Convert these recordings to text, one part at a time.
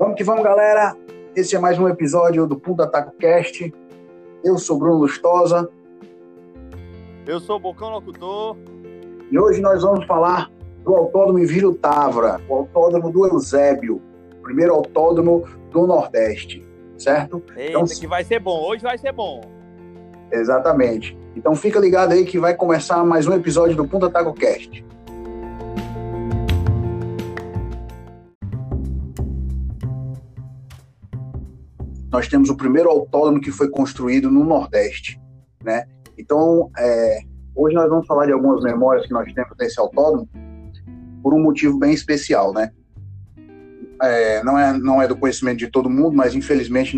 Vamos que vamos, galera. Esse é mais um episódio do Punta Taco Cast. Eu sou Bruno Lustosa. Eu sou o Bocão Locutor. E hoje nós vamos falar do Autódromo Enviro Tavra, o Autódromo do Eusébio, o primeiro autódromo do Nordeste, certo? Eita, então, que vai ser bom. Hoje vai ser bom. Exatamente. Então fica ligado aí que vai começar mais um episódio do Punta Taco Cast. Nós temos o primeiro autódromo que foi construído no Nordeste, né? Então, é, hoje nós vamos falar de algumas memórias que nós temos desse autódromo por um motivo bem especial, né? É, não, é, não é do conhecimento de todo mundo, mas infelizmente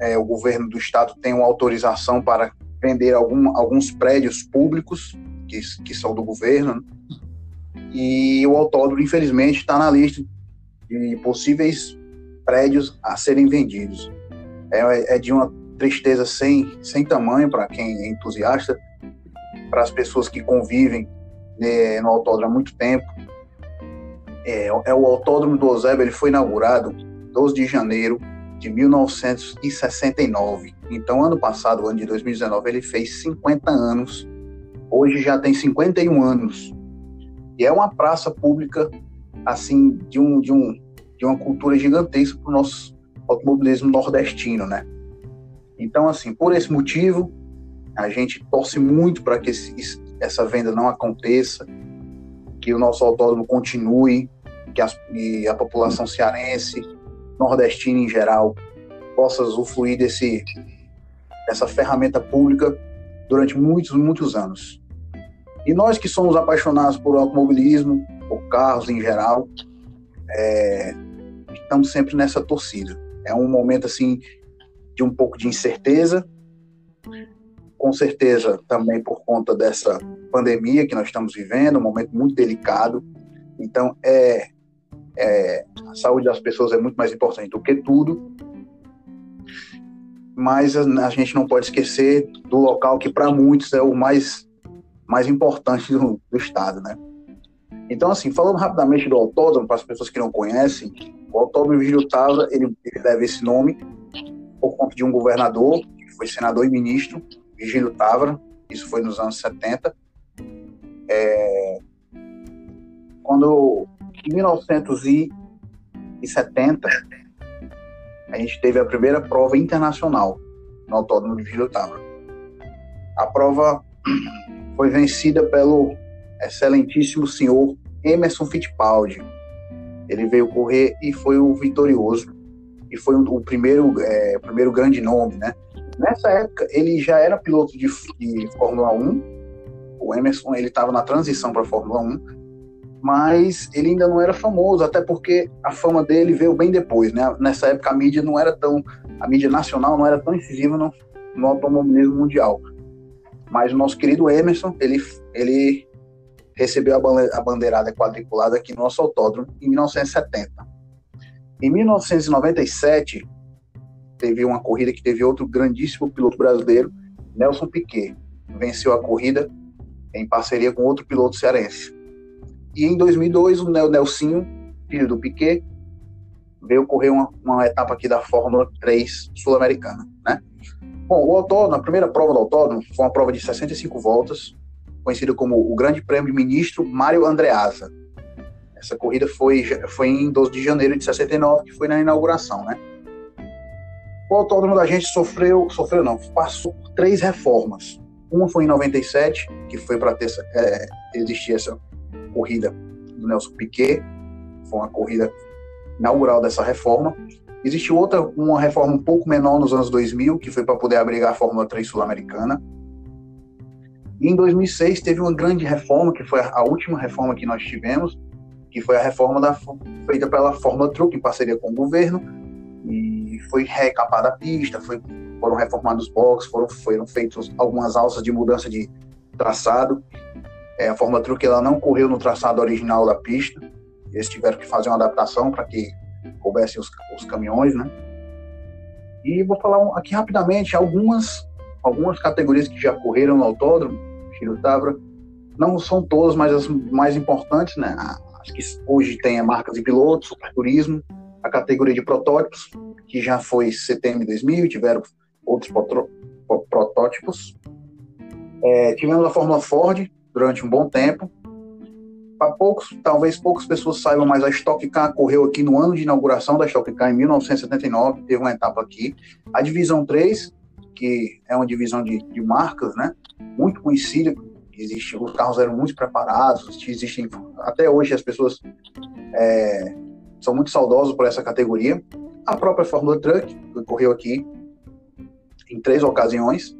é, o governo do estado tem uma autorização para vender algum, alguns prédios públicos que, que são do governo, né? e o autódromo, infelizmente, está na lista de possíveis prédios a serem vendidos é, é de uma tristeza sem, sem tamanho para quem é entusiasta, para as pessoas que convivem né, no autódromo há muito tempo. É, é o Autódromo do Eusébio, ele foi inaugurado 12 de janeiro de 1969. Então, ano passado, ano de 2019, ele fez 50 anos. Hoje já tem 51 anos. E é uma praça pública, assim, de, um, de, um, de uma cultura gigantesca para o nosso automobilismo nordestino, né? Então, assim, por esse motivo, a gente torce muito para que esse, essa venda não aconteça, que o nosso autódromo continue, que as, a população cearense, nordestina em geral, possa usufruir desse, dessa ferramenta pública durante muitos, muitos anos. E nós que somos apaixonados por automobilismo, por carros em geral, é, estamos sempre nessa torcida. É um momento assim de um pouco de incerteza, com certeza também por conta dessa pandemia que nós estamos vivendo, um momento muito delicado. Então, é, é, a saúde das pessoas é muito mais importante do que tudo. Mas a, a gente não pode esquecer do local que para muitos é o mais mais importante do, do estado, né? Então, assim, falando rapidamente do autódromo, para as pessoas que não conhecem, o Virgílio Tavra, ele, ele deve esse nome por conta de um governador, que foi senador e ministro, Virgílio Tavra, isso foi nos anos 70. É, quando, em 1970, a gente teve a primeira prova internacional no Autódromo de Virgílio Tavra. A prova foi vencida pelo excelentíssimo senhor Emerson Fittipaldi, ele veio correr e foi o vitorioso e foi o primeiro, é, primeiro grande nome, né? Nessa época ele já era piloto de, de Fórmula 1. O Emerson ele estava na transição para Fórmula 1, mas ele ainda não era famoso, até porque a fama dele veio bem depois, né? Nessa época a mídia não era tão, a mídia nacional não era tão incisiva no, no automobilismo mundial. Mas o nosso querido Emerson, ele, ele recebeu a bandeirada quadriculada aqui no nosso autódromo em 1970. Em 1997, teve uma corrida que teve outro grandíssimo piloto brasileiro, Nelson Piquet. Venceu a corrida em parceria com outro piloto cearense. E em 2002, o Nelsinho, filho do Piquet, veio correr uma, uma etapa aqui da Fórmula 3 sul-americana, né? Bom, o autódromo, a primeira prova do autódromo foi uma prova de 65 voltas, conhecido como o Grande Prêmio Ministro Mário Andreasa. Essa corrida foi, foi em 12 de janeiro de 69, que foi na inauguração, né? O autódromo da gente sofreu, sofreu não, passou por três reformas. Uma foi em 97, que foi para ter é, existir essa corrida do Nelson Piquet, foi uma corrida inaugural dessa reforma. Existiu outra, uma reforma um pouco menor nos anos 2000, que foi para poder abrigar a Fórmula 3 sul-americana. E em 2006 teve uma grande reforma, que foi a última reforma que nós tivemos, que foi a reforma da, feita pela Fórmula Truck em parceria com o governo, e foi recapada a pista, foi, foram reformados os boxes, foram, foram feitas algumas alças de mudança de traçado. É, a Fórmula Truck ela não correu no traçado original da pista, eles tiveram que fazer uma adaptação para que coubessem os, os caminhões, né? E vou falar aqui rapidamente algumas algumas categorias que já correram no autódromo, Chiro Tavra, não são todas, mas as mais importantes, né? As que hoje tem marcas de pilotos, super turismo, a categoria de protótipos, que já foi CTM 2000, tiveram outros protótipos. É, tivemos a Fórmula Ford durante um bom tempo. Para poucos, talvez poucas pessoas saibam, mas a Stock Car correu aqui no ano de inauguração da Stock Car, em 1979, teve uma etapa aqui. A Divisão 3, que é uma divisão de, de marcas, né, muito conhecida, existe, os carros eram muito preparados, existem, até hoje as pessoas é, são muito saudosas por essa categoria. A própria Fórmula Truck, que correu aqui em três ocasiões,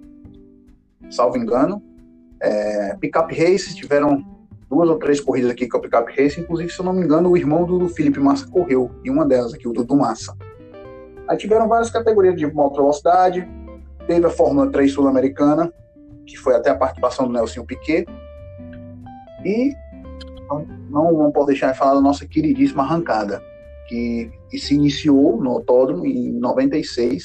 salvo engano. É, Pickup Race, tiveram duas ou três corridas aqui com a Pickup Race, inclusive, se eu não me engano, o irmão do, do Felipe Massa correu em uma delas aqui, o Dudu Massa. Aí tiveram várias categorias de moto velocidade, teve a Fórmula 3 sul-americana, que foi até a participação do Nelson Piquet, e não, não, posso deixar de falar da nossa queridíssima arrancada, que, que se iniciou no autódromo em 96,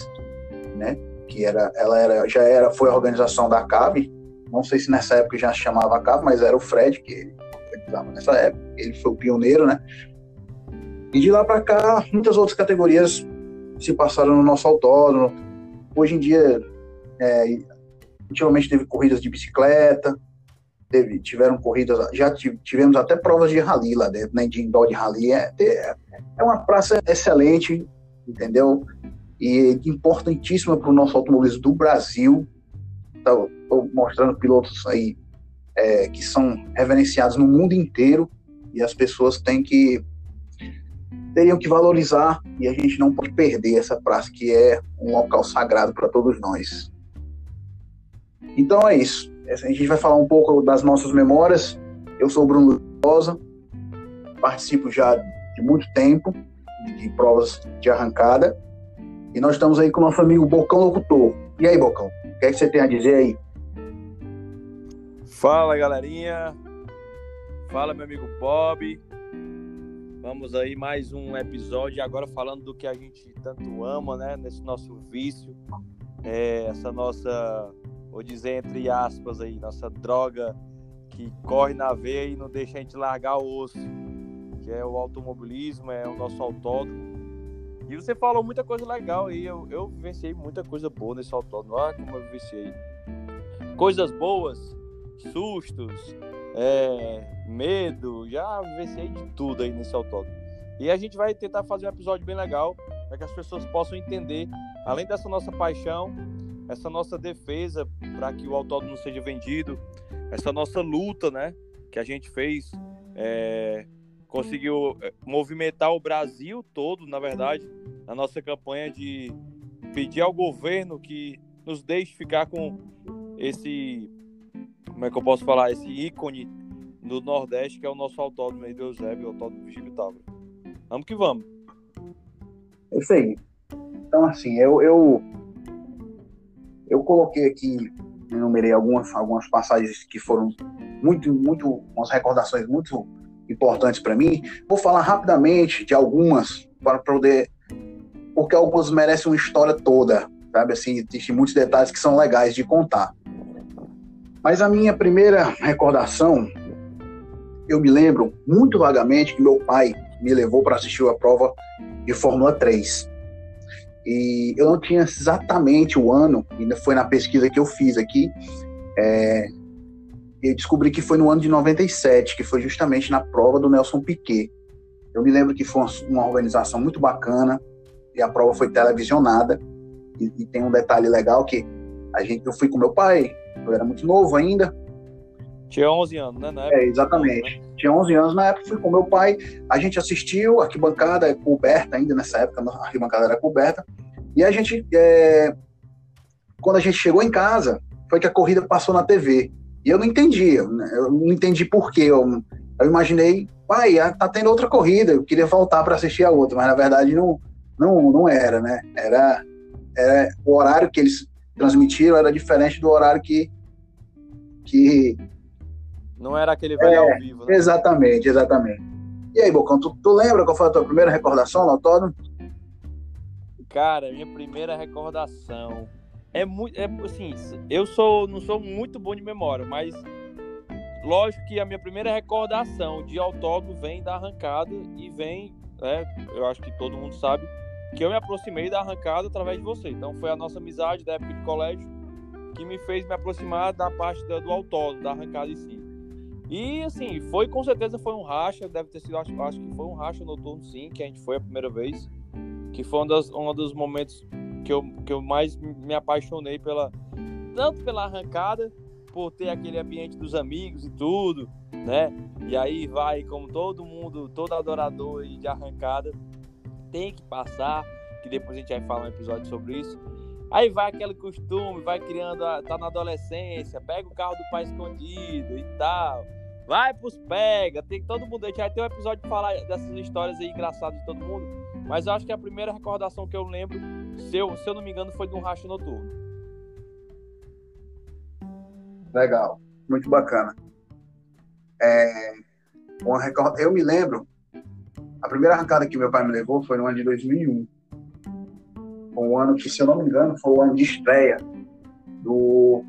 né? Que era, ela era, já era, foi a organização da CAB, não sei se nessa época já se chamava CAB, mas era o Fred que organizava nessa época, ele foi o pioneiro, né? E de lá para cá, muitas outras categorias se passaram no nosso autódromo. Hoje em dia, é, antigamente teve corridas de bicicleta, teve, tiveram corridas, já tivemos até provas de rally lá dentro, né, de indoor de rally. É, é uma praça excelente, entendeu? E importantíssima para o nosso automobilismo do Brasil. Estou mostrando pilotos aí é, que são reverenciados no mundo inteiro e as pessoas têm que teriam que valorizar e a gente não pode perder essa praça que é um local sagrado para todos nós. Então é isso. A gente vai falar um pouco das nossas memórias. Eu sou o Bruno Rosa, participo já de muito tempo de provas de arrancada. E nós estamos aí com o nosso amigo Bocão Locutor. E aí, Bocão, o que, é que você tem a dizer aí? Fala, galerinha. Fala, meu amigo Bob. Vamos aí mais um episódio agora falando do que a gente tanto ama, né? Nesse nosso vício, é, essa nossa vou dizer entre aspas aí, nossa droga que corre na veia e não deixa a gente largar o osso, que é o automobilismo, é o nosso autódromo. E você falou muita coisa legal aí, eu, eu vivenciei muita coisa boa nesse autódromo, olha como eu vivenciei. Coisas boas, sustos, é, medo, já vivenciei de tudo aí nesse autódromo. E a gente vai tentar fazer um episódio bem legal, para que as pessoas possam entender, além dessa nossa paixão, essa nossa defesa para que o autódromo seja vendido, essa nossa luta, né, que a gente fez, é, conseguiu é, movimentar o Brasil todo, na verdade, na nossa campanha de pedir ao governo que nos deixe ficar com esse, como é que eu posso falar, esse ícone do Nordeste, que é o nosso autódromo aí do Eusébio, o autódromo Vigílio Távora. Vamos que vamos. É isso aí. Então, assim, eu, eu eu coloquei aqui, enumerei algumas, algumas passagens que foram muito, muito, umas recordações muito importantes para mim. Vou falar rapidamente de algumas para poder, porque algumas merecem uma história toda, sabe? Assim, existem muitos detalhes que são legais de contar. Mas a minha primeira recordação, eu me lembro muito vagamente que meu pai me levou para assistir a prova de Fórmula 3. E eu não tinha exatamente o ano, ainda foi na pesquisa que eu fiz aqui. É, eu descobri que foi no ano de 97, que foi justamente na prova do Nelson Piquet. Eu me lembro que foi uma, organização muito bacana e a prova foi televisionada. E, e, tem um detalhe legal que a gente, eu fui com meu pai, eu era muito novo ainda. Tinha 11 anos, né? É, exatamente. Né? Tinha 11 anos na época, fui com meu pai. A gente assistiu, a arquibancada é coberta ainda nessa época, a arquibancada era coberta. E a gente, é, quando a gente chegou em casa, foi que a corrida passou na TV. E eu não entendi, né? eu não entendi por quê. Eu, eu imaginei, pai, tá tendo outra corrida, eu queria voltar para assistir a outra, mas na verdade não, não, não era, né? Era, era o horário que eles transmitiram era diferente do horário que que não era aquele velho é, ao vivo, né? Exatamente, exatamente. E aí, Bocão, tu, tu lembra qual foi a tua primeira recordação no autódromo? Cara, minha primeira recordação é muito, é assim, eu sou não sou muito bom de memória, mas lógico que a minha primeira recordação de autódromo vem da arrancada e vem né? Eu acho que todo mundo sabe que eu me aproximei da arrancada através de você. Então foi a nossa amizade da época de colégio que me fez me aproximar da parte do autódromo, da arrancada em si. E assim, foi com certeza foi um racha, deve ter sido, acho, acho que foi um racha noturno sim, que a gente foi a primeira vez. Que foi um, das, um dos momentos que eu, que eu mais me apaixonei pela. Tanto pela arrancada, por ter aquele ambiente dos amigos e tudo, né? E aí vai, como todo mundo, todo adorador de arrancada, tem que passar, que depois a gente vai falar um episódio sobre isso. Aí vai aquele costume, vai criando, tá na adolescência, pega o carro do pai escondido e tal. Vai pros pega, tem todo mundo. A gente vai ter um episódio de falar dessas histórias aí engraçadas de todo mundo. Mas eu acho que a primeira recordação que eu lembro, se eu, se eu não me engano, foi de um racha noturno. Legal, muito bacana. É, uma record... Eu me lembro, a primeira arrancada que meu pai me levou foi no ano de 2001. Foi um ano que, se eu não me engano, foi o ano de estreia do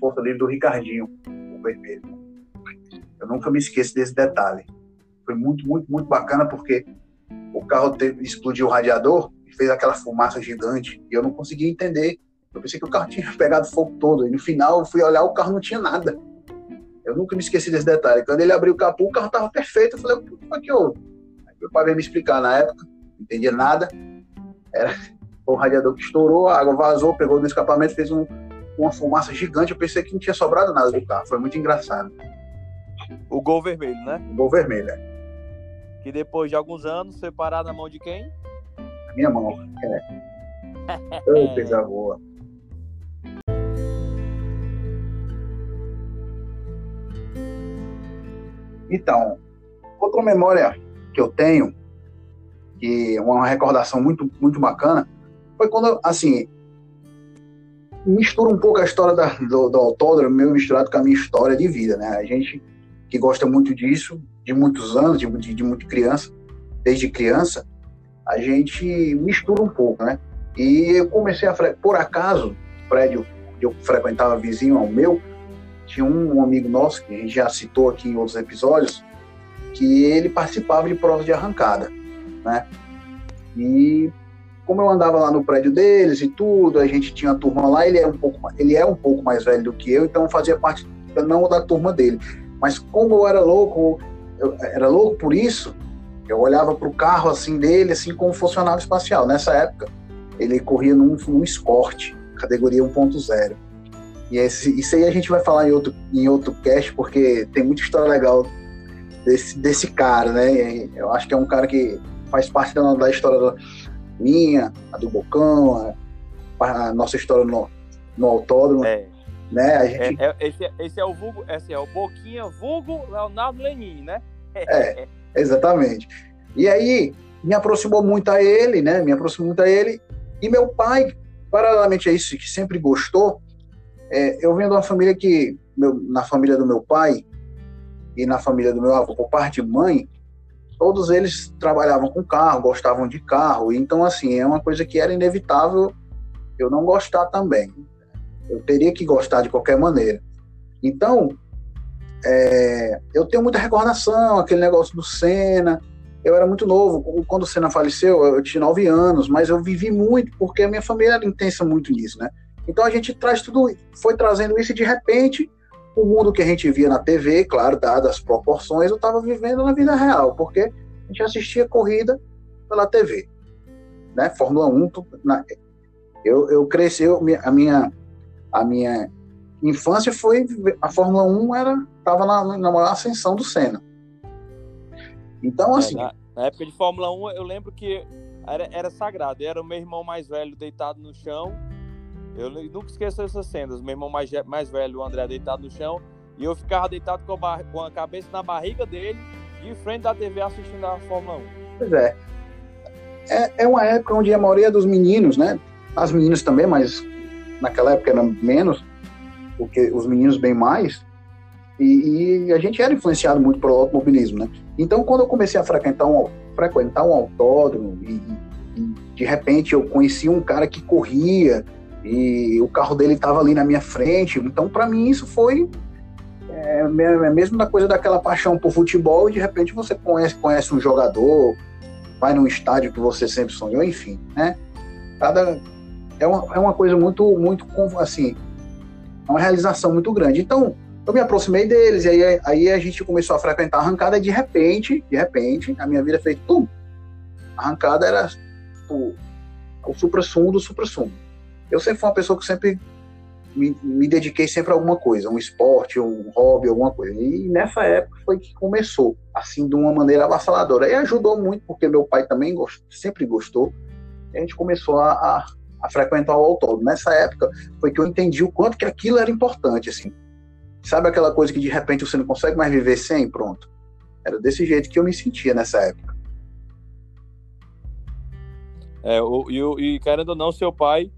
Força Livre do Ricardinho, o vermelho. Eu nunca me esqueço desse detalhe. Foi muito, muito, muito bacana porque o carro teve, explodiu o radiador e fez aquela fumaça gigante e eu não conseguia entender. Eu pensei que o carro tinha pegado fogo todo e no final eu fui olhar o carro não tinha nada. Eu nunca me esqueci desse detalhe. Quando ele abriu o capô, o carro estava perfeito. Eu falei, o que foi que houve? Meu pai veio me explicar na época, não entendia nada. Era o radiador que estourou, a água vazou, pegou no escapamento, fez um, uma fumaça gigante. Eu pensei que não tinha sobrado nada do carro. Foi muito engraçado. O gol vermelho, né? O gol vermelho, é. Que depois de alguns anos foi parar na mão de quem? A minha mão. É. Ô, coisa boa. Então, outra memória que eu tenho, que é uma recordação muito, muito bacana, foi quando, assim, mistura um pouco a história da, do, do autódromo, meio misturado com a minha história de vida, né? A gente que gosta muito disso, de muitos anos, de, de, de muito criança, desde criança, a gente mistura um pouco, né? E eu comecei a, por acaso, o prédio que eu frequentava vizinho ao meu, tinha um amigo nosso, que a gente já citou aqui em outros episódios, que ele participava de provas de arrancada, né? E como eu andava lá no prédio deles e tudo, a gente tinha a turma lá, ele é um pouco, ele é um pouco mais velho do que eu, então fazia parte não da turma dele, mas como eu era louco, eu era louco por isso, eu olhava para o carro assim dele, assim como funcionário espacial. Nessa época, ele corria num, num Escort, categoria 1.0. E esse, isso aí a gente vai falar em outro, em outro cast, porque tem muita história legal desse, desse cara, né? Eu acho que é um cara que faz parte da, da história minha, a do Bocão, a, a nossa história no, no autódromo. É. Né? A gente... É, é, esse, esse, é o vulgo, esse é o Boquinha vulgo Leonardo Lenin, né? é, exatamente. E aí me aproximou muito a ele, né? Me aproximou muito a ele. E meu pai, paralelamente a isso, que sempre gostou, é, eu venho de uma família que, meu, na família do meu pai e na família do meu avô, por parte de mãe, todos eles trabalhavam com carro, gostavam de carro. Então, assim, é uma coisa que era inevitável eu não gostar também. Eu teria que gostar de qualquer maneira. Então, é, eu tenho muita recordação, aquele negócio do Senna. Eu era muito novo. Quando o Senna faleceu, eu tinha nove anos, mas eu vivi muito porque a minha família era intensa muito nisso, né? Então a gente traz tudo, foi trazendo isso e de repente o mundo que a gente via na TV, claro, dadas as proporções, eu estava vivendo na vida real, porque a gente assistia corrida pela TV, né? Fórmula 1, na, eu, eu cresci, eu, a minha a minha infância foi a Fórmula 1 era tava na, na maior ascensão do Senna. Então assim, é, na, na, época de Fórmula 1 eu lembro que era, era sagrado, era o meu irmão mais velho deitado no chão eu nunca esqueço essas cenas. Meu irmão mais, mais velho, o André, deitado no chão. E eu ficava deitado com a, com a cabeça na barriga dele, de frente da TV assistindo a Fórmula 1. Pois é. é. É uma época onde a maioria dos meninos, né? As meninas também, mas naquela época era menos, porque os meninos bem mais. E, e, a gente era influenciado muito pelo automobilismo, né? Então, quando eu comecei a frequentar um, frequentar um autódromo e, e de repente eu conheci um cara que corria, e o carro dele estava ali na minha frente. Então, para mim, isso foi é, é, mesmo da coisa daquela paixão por futebol. E de repente você conhece, conhece um jogador vai num estádio que você sempre sonhou, enfim, né? Cada é uma, é uma coisa muito muito assim, é uma realização muito grande. Então, eu me aproximei deles, e aí, aí a gente começou a frequentar a arrancada, e de repente, de repente, a minha vida fez tum. A arrancada era o, o supra-sumo do supra-sumo. Eu sempre fui uma pessoa que sempre me, me, dediquei sempre a alguma coisa, um esporte, um hobby, alguma coisa. E nessa época foi que começou, assim, de uma maneira avassaladora. E ajudou muito, porque meu pai também gost, sempre gostou. E a gente começou a, a, a frequentar o autódromo. Nessa época foi que eu entendi o quanto que aquilo era importante, assim. Sabe aquela coisa que de repente você não consegue mais viver sem? Pronto. Era desse jeito que eu me sentia nessa época. É, o, e, e querendo ou não, seu pai,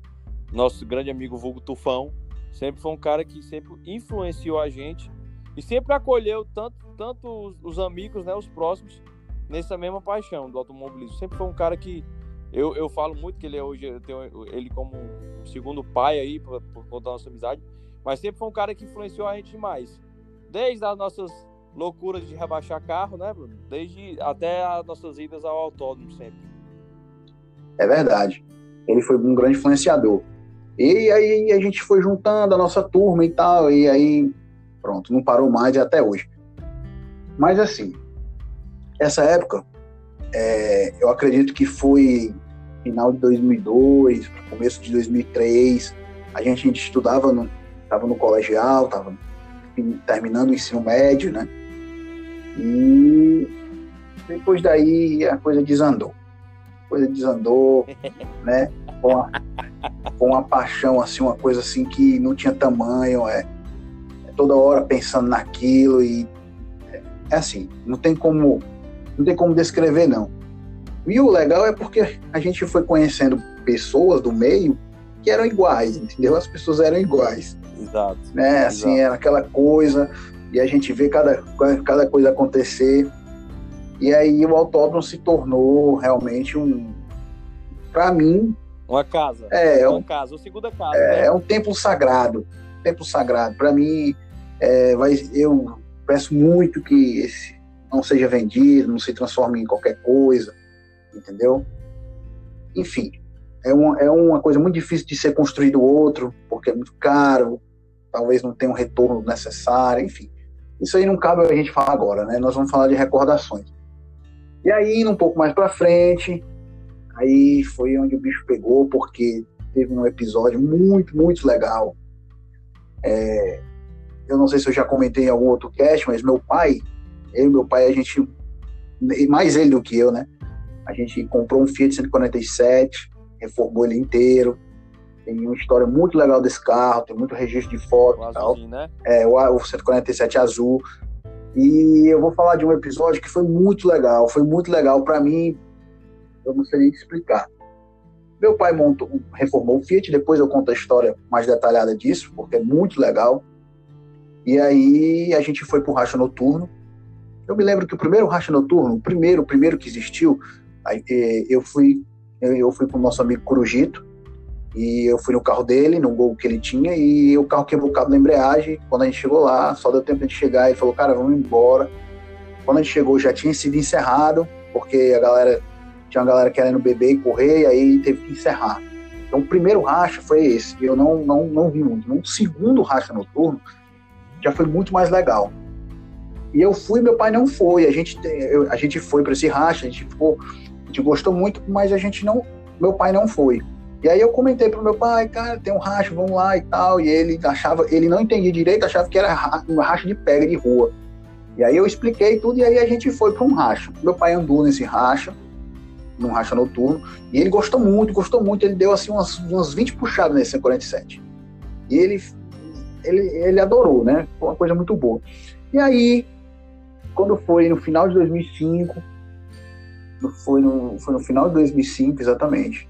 nosso grande amigo Vulgo Tufão, sempre foi um cara que sempre influenciou a gente e sempre acolheu tanto, tanto os, os amigos, né, os próximos, nessa mesma paixão do automobilismo. Sempre foi um cara que eu, eu falo muito que ele é hoje, eu tenho ele como um segundo pai aí, por, por conta da nossa amizade, mas sempre foi um cara que influenciou a gente demais. Desde as nossas loucuras de rebaixar carro, né, Bruno? Desde até as nossas idas ao autódromo sempre. É verdade. Ele foi um grande influenciador. E aí a gente foi juntando a nossa turma e tal, e aí pronto, não parou mais até hoje. Mas assim, essa época, é, eu acredito que foi final de 2002, começo de 2003, a gente, a gente estudava no, estava no colegial, estava terminando o ensino médio, né? E depois daí a coisa desandou. A coisa desandou, né? Com uma, com uma paixão, assim, uma coisa assim que não tinha tamanho, é, é toda hora pensando naquilo e é, é assim, não tem como não tem como descrever não. E o legal é porque a gente foi conhecendo pessoas do meio que eram iguais, entendeu? As pessoas eram iguais. Exato. Né? Assim, era aquela coisa, e a gente vê cada, cada coisa acontecer. E aí o autódromo se tornou realmente um. Para mim. Uma casa. É, uma um, casa, uma segunda casa. É, né? é um templo sagrado. Templo sagrado. Para mim, é, vai, eu peço muito que esse não seja vendido, não se transforme em qualquer coisa, entendeu? Enfim, é uma, é uma coisa muito difícil de ser construído outro, porque é muito caro, talvez não tenha um retorno necessário, enfim. Isso aí não cabe a gente falar agora, né? Nós vamos falar de recordações. E aí, indo um pouco mais para frente, aí foi onde o bicho pegou, porque teve um episódio muito, muito legal. É, eu não sei se eu já comentei em algum outro cast, mas meu pai, eu e meu pai, a gente, mais ele do que eu, né? A gente comprou um Fiat 147, reformou ele inteiro, tem uma história muito legal desse carro, tem muito registro de foto o e tal. Né? É, o, o 147 azul. E eu vou falar de um episódio que foi muito legal, foi muito legal para mim, eu não sei nem explicar. Meu pai montou, reformou o Fiat, depois eu conto a história mais detalhada disso, porque é muito legal. E aí a gente foi pro racha noturno. Eu me lembro que o primeiro racha noturno, o primeiro, o primeiro que existiu, eh, eu fui eu fui com o nosso amigo Corujito, e eu fui no carro dele, no gol que ele tinha, e o carro quebrou o cabo da embreagem. Quando a gente chegou lá, só deu tempo de chegar e falou, cara, vamos embora. Quando a gente chegou, já tinha sido encerrado, porque a galera tinha uma galera querendo beber e correr, e aí teve que encerrar. Então, o primeiro racha foi esse, eu não, não, não vi muito. Um segundo racha noturno já foi muito mais legal. E eu fui, meu pai não foi. A gente, a gente foi para esse racha, a gente ficou, gente gostou muito, mas a gente não, meu pai não foi. E aí eu comentei pro meu pai, cara, tem um racho, vamos lá e tal. E ele achava, ele não entendia direito, achava que era um racho de pega de rua. E aí eu expliquei tudo e aí a gente foi para um racho. Meu pai andou nesse racho, num racha noturno, e ele gostou muito, gostou muito. Ele deu assim umas, umas 20 puxadas nesse 147. E ele, ele, ele adorou, né? Foi uma coisa muito boa. E aí, quando foi no final de 2005, foi no, foi no final de 2005 exatamente,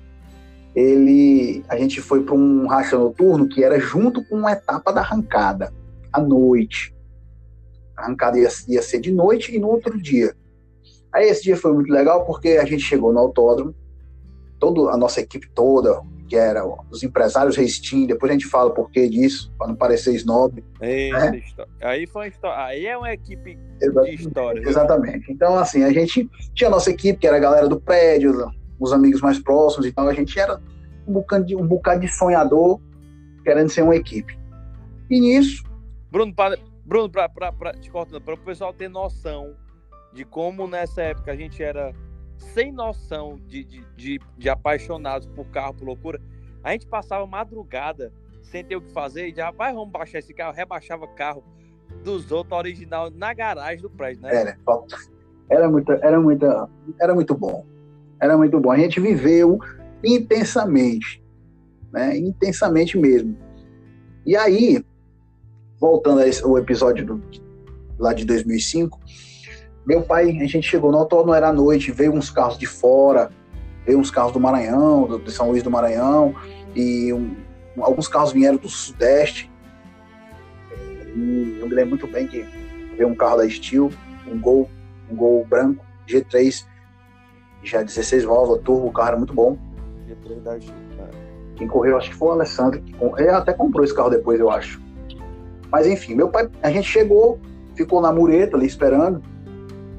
ele a gente foi para um racha noturno que era junto com uma etapa da arrancada à noite. A arrancada ia, ia ser de noite e no outro dia. Aí esse dia foi muito legal porque a gente chegou no autódromo, toda a nossa equipe toda, que era os empresários Restin, depois a gente fala o porquê disso, para não parecer snob. Né? Aí, foi aí é uma equipe Exatamente. de história. Exatamente. Então, assim, a gente tinha a nossa equipe, que era a galera do prédio, os amigos mais próximos e tal, a gente era um bocado de, um bocado de sonhador querendo ser uma equipe. E nisso. Bruno, para, Bruno, para o pessoal ter noção de como nessa época a gente era sem noção de, de, de, de, apaixonados por carro, por loucura, a gente passava madrugada sem ter o que fazer e já vai, vamos baixar esse carro, rebaixava carro dos outros original na garagem do prédio, né? Era, era muito, era muito, era muito bom. Era muito bom. A gente viveu intensamente, né? Intensamente mesmo. E aí, voltando ao episódio do, lá de 2005, meu pai, a gente chegou no outono, era noite, veio uns carros de fora, veio uns carros do Maranhão, do, de São Luís do Maranhão, e um, alguns carros vieram do Sudeste. E eu me lembro muito bem que veio um carro da Steel, um Gol, um Gol branco, G3, já 16 válvulas, turbo, o carro era muito bom. G3 da Steel, Quem correu, acho que foi o Alessandro, que ele até comprou esse carro depois, eu acho. Mas enfim, meu pai, a gente chegou, ficou na mureta ali esperando,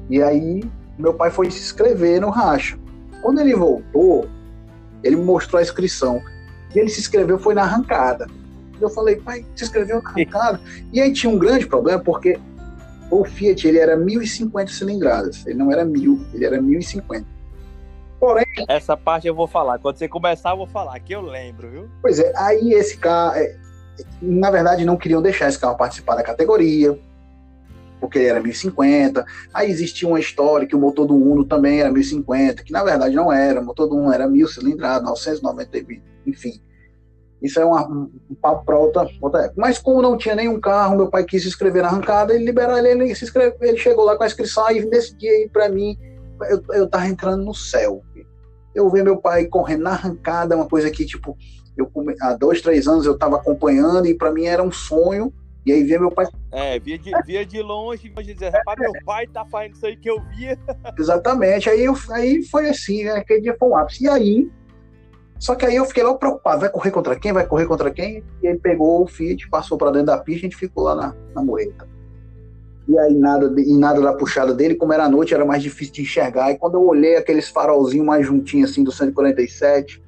e aí meu pai foi se inscrever no racha. Quando ele voltou, ele me mostrou a inscrição. E ele se inscreveu foi na arrancada. Eu falei, pai, se inscreveu na arrancada. E aí tinha um grande problema, porque o Fiat ele era 1.050 cilindradas. Ele não era mil, ele era 1.050. Porém. Essa parte eu vou falar. Quando você começar, eu vou falar, que eu lembro, viu? Pois é, aí esse carro. É, na verdade, não queriam deixar esse carro participar da categoria porque era 1050. Aí existia uma história que o motor do Uno também era 1050, que na verdade não era, o motor do Uno era 1000 cilindradas, 990, enfim. Isso é uma, um, um papo para outra, outra época. Mas como não tinha nenhum carro, meu pai quis se inscrever na arrancada, ele liberou ele, ele se inscreveu, ele chegou lá com a inscrição, e nesse dia aí, para mim, eu, eu tava entrando no céu. Eu vi meu pai correndo na arrancada, uma coisa que, tipo, eu há dois, três anos eu estava acompanhando e para mim era um sonho e aí via meu pai. É, via de, via de longe, dizer, rapaz, meu pai tá fazendo isso aí que eu via. Exatamente. Aí, eu, aí foi assim, né? Aquele dia foi um ápice. E aí. Só que aí eu fiquei logo preocupado, vai correr contra quem? Vai correr contra quem? E aí pegou o Fiat, passou para dentro da pista e a gente ficou lá na, na moeda. E aí nada, e nada da puxada dele, como era noite, era mais difícil de enxergar. E quando eu olhei aqueles farolzinhos mais juntinhos assim do 147,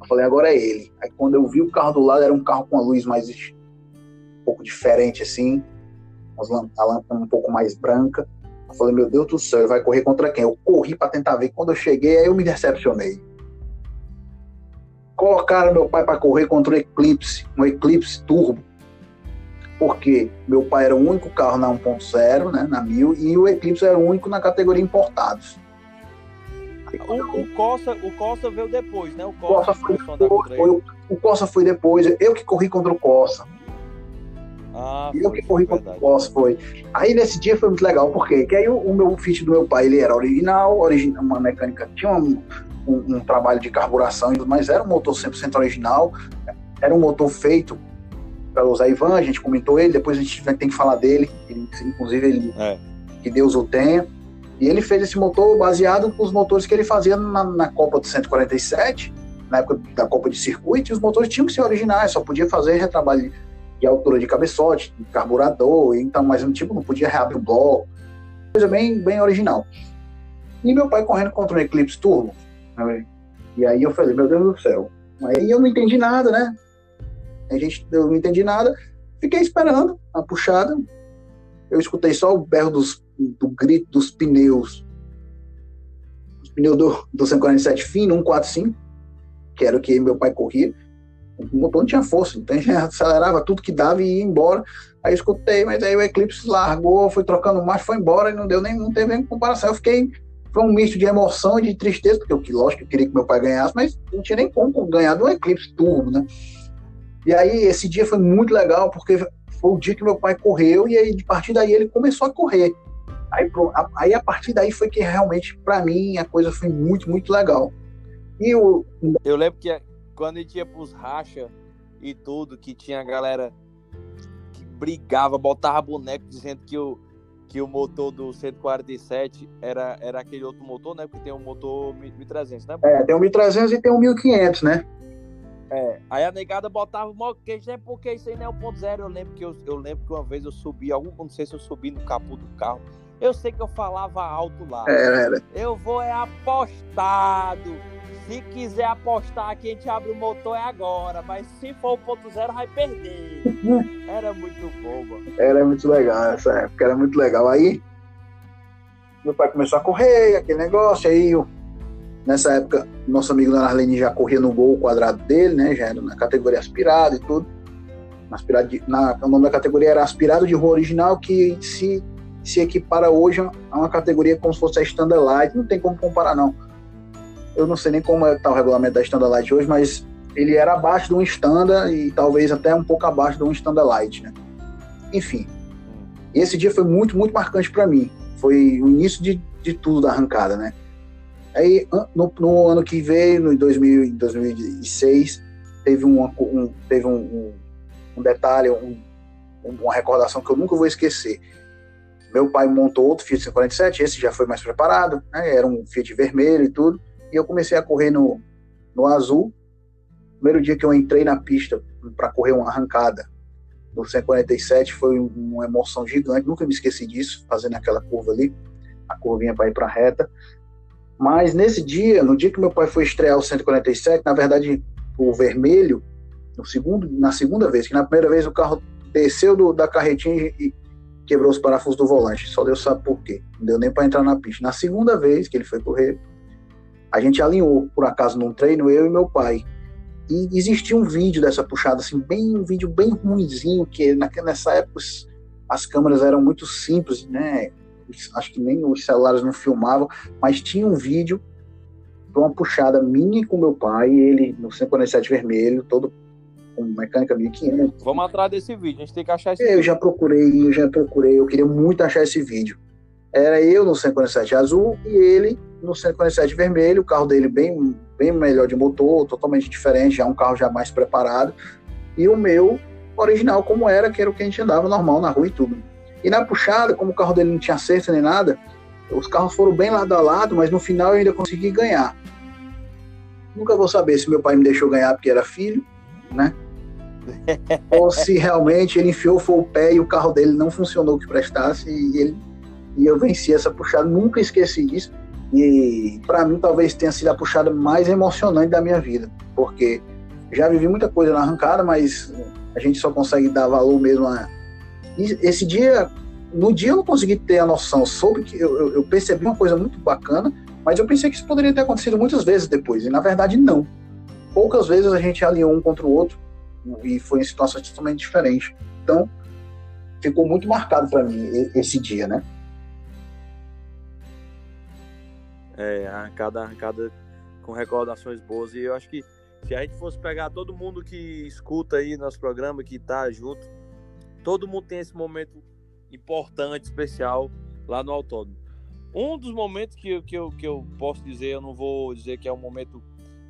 eu falei, agora é ele. Aí quando eu vi o carro do lado, era um carro com a luz mais um pouco diferente assim, a lâmpada um pouco mais branca. Eu falei, meu Deus do céu, ele vai correr contra quem? Eu corri para tentar ver. Quando eu cheguei, aí eu me decepcionei. Colocaram meu pai para correr contra o Eclipse, um Eclipse Turbo. Porque meu pai era o único carro na 1.0, né, na 1000, e o Eclipse era o único na categoria importados. O, o, Costa, o Costa veio depois, né? O Costa, Costa foi, depois, foi, o Costa foi depois. Eu que corri contra o Costa. Ah, e eu que corri com o boss, foi. Aí nesse dia foi muito legal, por quê? Porque aí o, o, meu fit do meu pai, ele era original, original uma mecânica, tinha um, um, um trabalho de carburação, mas era um motor 100% original, era um motor feito pelo Zé Ivan, a gente comentou ele, depois a gente tem que falar dele, ele, inclusive ele, é. que Deus o tenha. E ele fez esse motor baseado nos motores que ele fazia na, na Copa de 147, na época da Copa de Circuito, e os motores tinham que ser originais, só podia fazer retrabalho de altura de cabeçote, de carburador, então, mas tipo não podia reabrir o bloco, coisa bem, bem original. E meu pai correndo contra um Eclipse Turbo, né? e aí eu falei, meu Deus do céu, aí eu não entendi nada, né? A gente, eu não entendi nada, fiquei esperando a puxada, eu escutei só o berro dos, do grito dos pneus, os pneus do, do 147 fino, 145, que era o que meu pai corria, o motor não tinha força, então a acelerava tudo que dava e ia embora. Aí escutei, mas aí o Eclipse largou, foi trocando marcha, foi embora e não deu nem, não teve nem comparação. Eu fiquei, foi um misto de emoção e de tristeza, porque eu, lógico, eu queria que meu pai ganhasse, mas não tinha nem como ganhar do Eclipse Turbo, né? E aí esse dia foi muito legal, porque foi o dia que meu pai correu e aí de partir daí ele começou a correr. Aí, aí a partir daí foi que realmente, para mim, a coisa foi muito, muito legal. E o... Eu lembro que quando a gente ia pros racha e tudo, que tinha a galera que brigava, botava boneco dizendo que o, que o motor do 147 era, era aquele outro motor, né? Porque tem um motor 1300, né? É, tem um 1300 e tem um 1500, né? Aí a negada botava o maior queijo, né? Porque isso aí não é o ponto zero. Eu lembro que eu, eu lembro que uma vez eu subi, algum, não sei se eu subi no capô do carro. Eu sei que eu falava alto lá. Era, era. Eu vou é apostado. Se quiser apostar aqui, a gente abre o motor é agora. Mas se for o ponto zero, vai perder. Era muito boba. Era muito legal essa época, era muito legal. Aí meu pai começou a correr, aquele negócio, aí eu, nessa época, nosso amigo Arlene já corria no gol quadrado dele, né? Já era na categoria aspirado e tudo. Aspirado de, na, o nome da categoria era aspirado de rua original, que se, se equipara hoje a uma categoria como se fosse a Standard Light, não tem como comparar não eu não sei nem como está o regulamento da Standard Light hoje, mas ele era abaixo de um Standard e talvez até um pouco abaixo de um Standard Light, né? Enfim, esse dia foi muito, muito marcante para mim. Foi o início de, de tudo da arrancada, né? Aí, no, no ano que veio, 2000, 2006, teve, um, um teve um, um, um detalhe, um, uma recordação que eu nunca vou esquecer. Meu pai montou outro Fiat 147, esse já foi mais preparado, né? Era um Fiat vermelho e tudo e eu comecei a correr no, no azul. Primeiro dia que eu entrei na pista para correr uma arrancada no 147 foi uma emoção gigante, nunca me esqueci disso, fazendo aquela curva ali, a curvinha para ir para reta. Mas nesse dia, no dia que meu pai foi estrear o 147, na verdade, o vermelho, no segundo, na segunda vez, que na primeira vez o carro desceu do, da carretinha e quebrou os parafusos do volante, só Deus sabe por quê, não deu nem para entrar na pista. Na segunda vez que ele foi correr, a gente alinhou, por acaso, num treino, eu e meu pai. E existia um vídeo dessa puxada, assim, bem, um vídeo bem ruimzinho, que nessa época as câmeras eram muito simples, né? Acho que nem os celulares não filmavam, mas tinha um vídeo de uma puxada minha com meu pai, ele no 147 vermelho, todo com mecânica 1500. Vamos atrás desse vídeo, a gente tem que achar esse eu vídeo. Eu já procurei, eu já procurei, eu queria muito achar esse vídeo. Era eu no 147 azul e ele no 147 vermelho, o carro dele bem, bem melhor de motor, totalmente diferente, já um carro já mais preparado. E o meu original como era, que era o que a gente andava normal na rua e tudo. E na puxada, como o carro dele não tinha acerto nem nada, os carros foram bem lado a lado, mas no final eu ainda consegui ganhar. Nunca vou saber se meu pai me deixou ganhar porque era filho, né? Ou se realmente ele enfiou foi o pé e o carro dele não funcionou que prestasse e ele e eu venci essa puxada, nunca esqueci disso. E para mim talvez tenha sido a puxada mais emocionante da minha vida, porque já vivi muita coisa na arrancada, mas a gente só consegue dar valor mesmo a esse dia, no dia eu não consegui ter a noção, soube que eu, eu percebi uma coisa muito bacana, mas eu pensei que isso poderia ter acontecido muitas vezes depois, e na verdade não. Poucas vezes a gente alinhou um contra o outro e foi em situações totalmente diferentes. Então, ficou muito marcado para mim esse dia, né? É, arrancada, arrancada com recordações boas. E eu acho que se a gente fosse pegar todo mundo que escuta aí nosso programa, que tá junto, todo mundo tem esse momento importante, especial lá no autódromo. Um dos momentos que, eu, que, eu, que eu posso dizer, eu não vou dizer que é o momento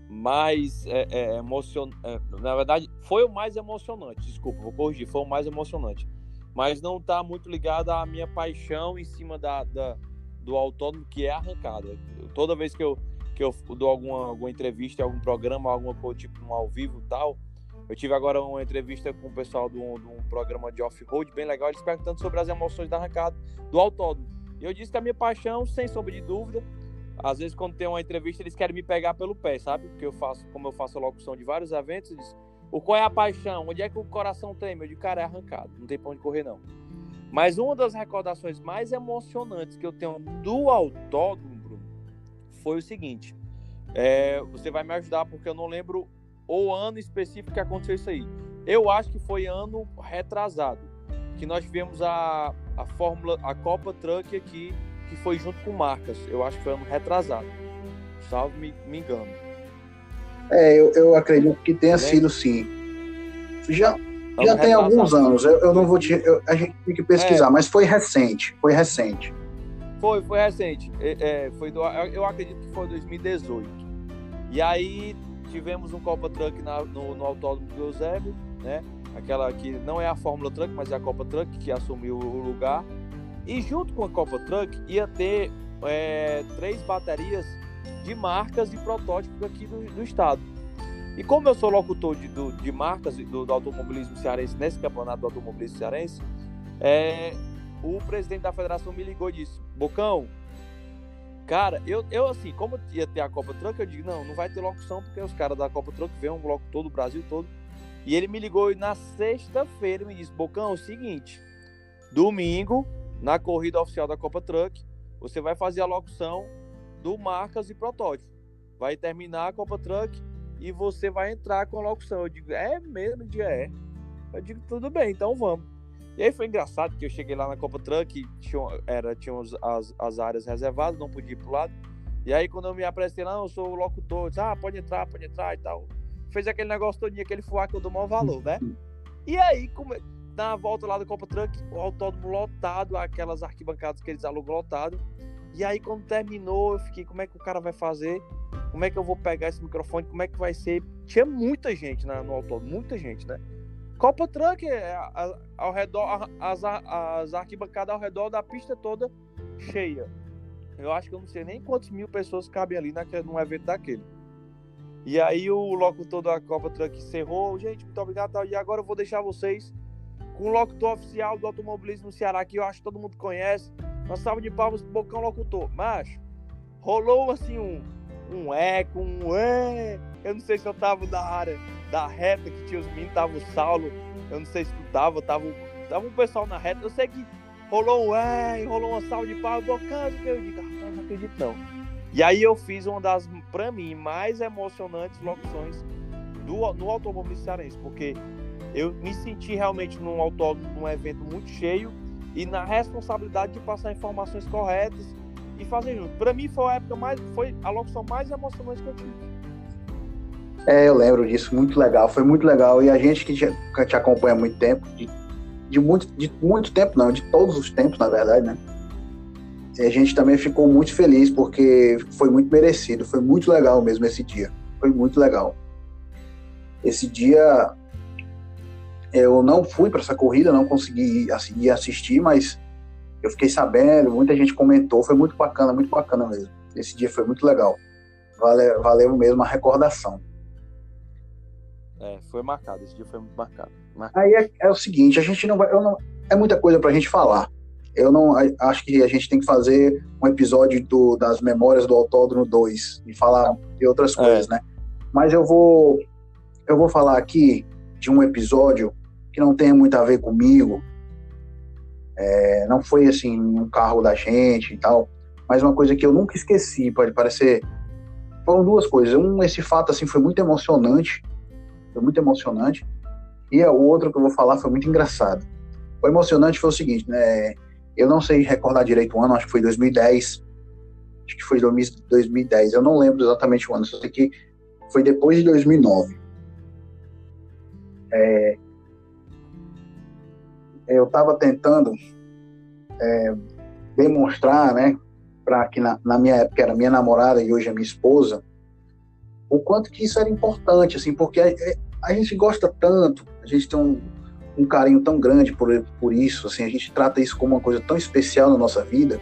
mais é, é, emocionante. É, na verdade, foi o mais emocionante, desculpa, vou corrigir, foi o mais emocionante. Mas não está muito ligado à minha paixão em cima da, da do autónomo, que é arrancada. Toda vez que eu, que eu dou alguma, alguma entrevista, algum programa, alguma coisa tipo um ao vivo tal, eu tive agora uma entrevista com o pessoal de um, programa de off-road bem legal, eles perguntando sobre as emoções da arrancada do autódromo. E eu disse que a minha paixão, sem sombra de dúvida, às vezes quando tem uma entrevista eles querem me pegar pelo pé, sabe? Porque eu faço, como eu faço a locução de vários eventos, eles, o qual é a paixão? Onde é que o coração tem? Eu digo, cara, é arrancado, não tem pra onde correr não. Mas uma das recordações mais emocionantes que eu tenho do autódromo, Bruno, foi o seguinte. É, você vai me ajudar porque eu não lembro o ano específico que aconteceu isso aí. Eu acho que foi ano retrasado, que nós tivemos a, a Fórmula, a Copa Truck aqui, que foi junto com marcas. Eu acho que foi ano retrasado. Salve me, me engano. É, eu, eu acredito que tenha sido sim. Já, já tem alguns anos, eu, eu não vou te. Eu, a gente tem que pesquisar, é. mas foi recente. Foi recente. Foi, foi recente. É, é foi do, eu acredito que foi 2018. E aí tivemos um Copa Truck na, no, no Autódromo do Eusébio, né? Aquela que não é a Fórmula Truck, mas é a Copa Truck que assumiu o lugar. E junto com a Copa Truck ia ter é, três baterias de marcas e protótipos aqui do, do estado. E como eu sou locutor de, do, de marcas do, do, automobilismo cearense nesse campeonato do automobilismo cearense, é, o presidente da federação me ligou e disse: Bocão, cara, eu, eu assim, como ia ter a Copa Truck, eu digo: não, não vai ter locução porque os caras da Copa Truck vêm um bloco todo, o Brasil todo. E ele me ligou na sexta-feira e me disse: Bocão, é o seguinte, domingo, na corrida oficial da Copa Truck, você vai fazer a locução do marcas e protótipo. Vai terminar a Copa Truck e você vai entrar com a locução. Eu digo, é mesmo? Dia é. Eu digo, tudo bem, então vamos. E aí foi engraçado que eu cheguei lá na Copa Truck, tinha, era, tinha as, as áreas reservadas, não podia ir pro lado. E aí quando eu me apresentei lá, eu sou o locutor, disse, ah, pode entrar, pode entrar e tal. Fez aquele negócio todinho, aquele fuá que eu dou maior valor, né? E aí, como, na volta lá do Copa Truck, o autódromo lotado, aquelas arquibancadas que eles alugam lotado. E aí, quando terminou, eu fiquei, como é que o cara vai fazer? Como é que eu vou pegar esse microfone? Como é que vai ser? Tinha muita gente no autódromo, muita gente, né? Copa Truck é ao redor, as, as arquibancadas ao redor da pista toda cheia. Eu acho que eu não sei nem quantas mil pessoas cabem ali naquele, num evento daquele. E aí o locutor da Copa Truck encerrou. Gente, muito obrigado. E agora eu vou deixar vocês com o locutor oficial do automobilismo no Ceará, que eu acho que todo mundo conhece. Uma salva de palmas pro Bocão Locutor. Mas rolou assim um, um eco, um é. Eu não sei se eu tava da área da reta que tinha os meninos, tava o Saulo. Eu não sei se tu tava, tava, tava um pessoal na reta. Eu sei que rolou um é, rolou uma salva de palmas, Bocão, que eu digo, ah, não acredito não. E aí eu fiz uma das, para mim, mais emocionantes locuções do, no automobilismo cearense, porque eu me senti realmente num autódromo, num evento muito cheio e na responsabilidade de passar informações corretas e fazer junto. Para mim foi a época mais, foi a locução mais emocionante que eu tive. É, eu lembro disso, muito legal, foi muito legal. E a gente que te, que te acompanha há muito tempo, de, de, muito, de muito tempo não, de todos os tempos, na verdade, né? E a gente também ficou muito feliz porque foi muito merecido, foi muito legal mesmo esse dia. Foi muito legal. Esse dia eu não fui para essa corrida, não consegui ir assistir, mas eu fiquei sabendo, muita gente comentou, foi muito bacana, muito bacana mesmo. Esse dia foi muito legal. Valeu, valeu mesmo a recordação. É, foi marcado, esse dia foi muito marcado. marcado. Aí é, é, o seguinte, a gente não vai. Eu não, é muita coisa para a gente falar. Eu não acho que a gente tem que fazer um episódio do, das memórias do Autódromo 2 e falar de outras é. coisas, é. né? Mas eu vou eu vou falar aqui de um episódio que não tem muito a ver comigo. É, não foi assim um carro da gente e tal, mas uma coisa que eu nunca esqueci, pode parecer. Foram duas coisas. Um, esse fato assim foi muito emocionante, foi muito emocionante. E o outro que eu vou falar foi muito engraçado. O emocionante foi o seguinte, né? Eu não sei recordar direito o ano, acho que foi 2010. Acho que foi 2010. Eu não lembro exatamente o ano, só sei que foi depois de 2009. É, eu estava tentando é, demonstrar, né, para que na, na, minha época era minha namorada e hoje é minha esposa, o quanto que isso era importante, assim, porque a, a gente gosta tanto, a gente tem um, um carinho tão grande por, por isso, assim, a gente trata isso como uma coisa tão especial na nossa vida,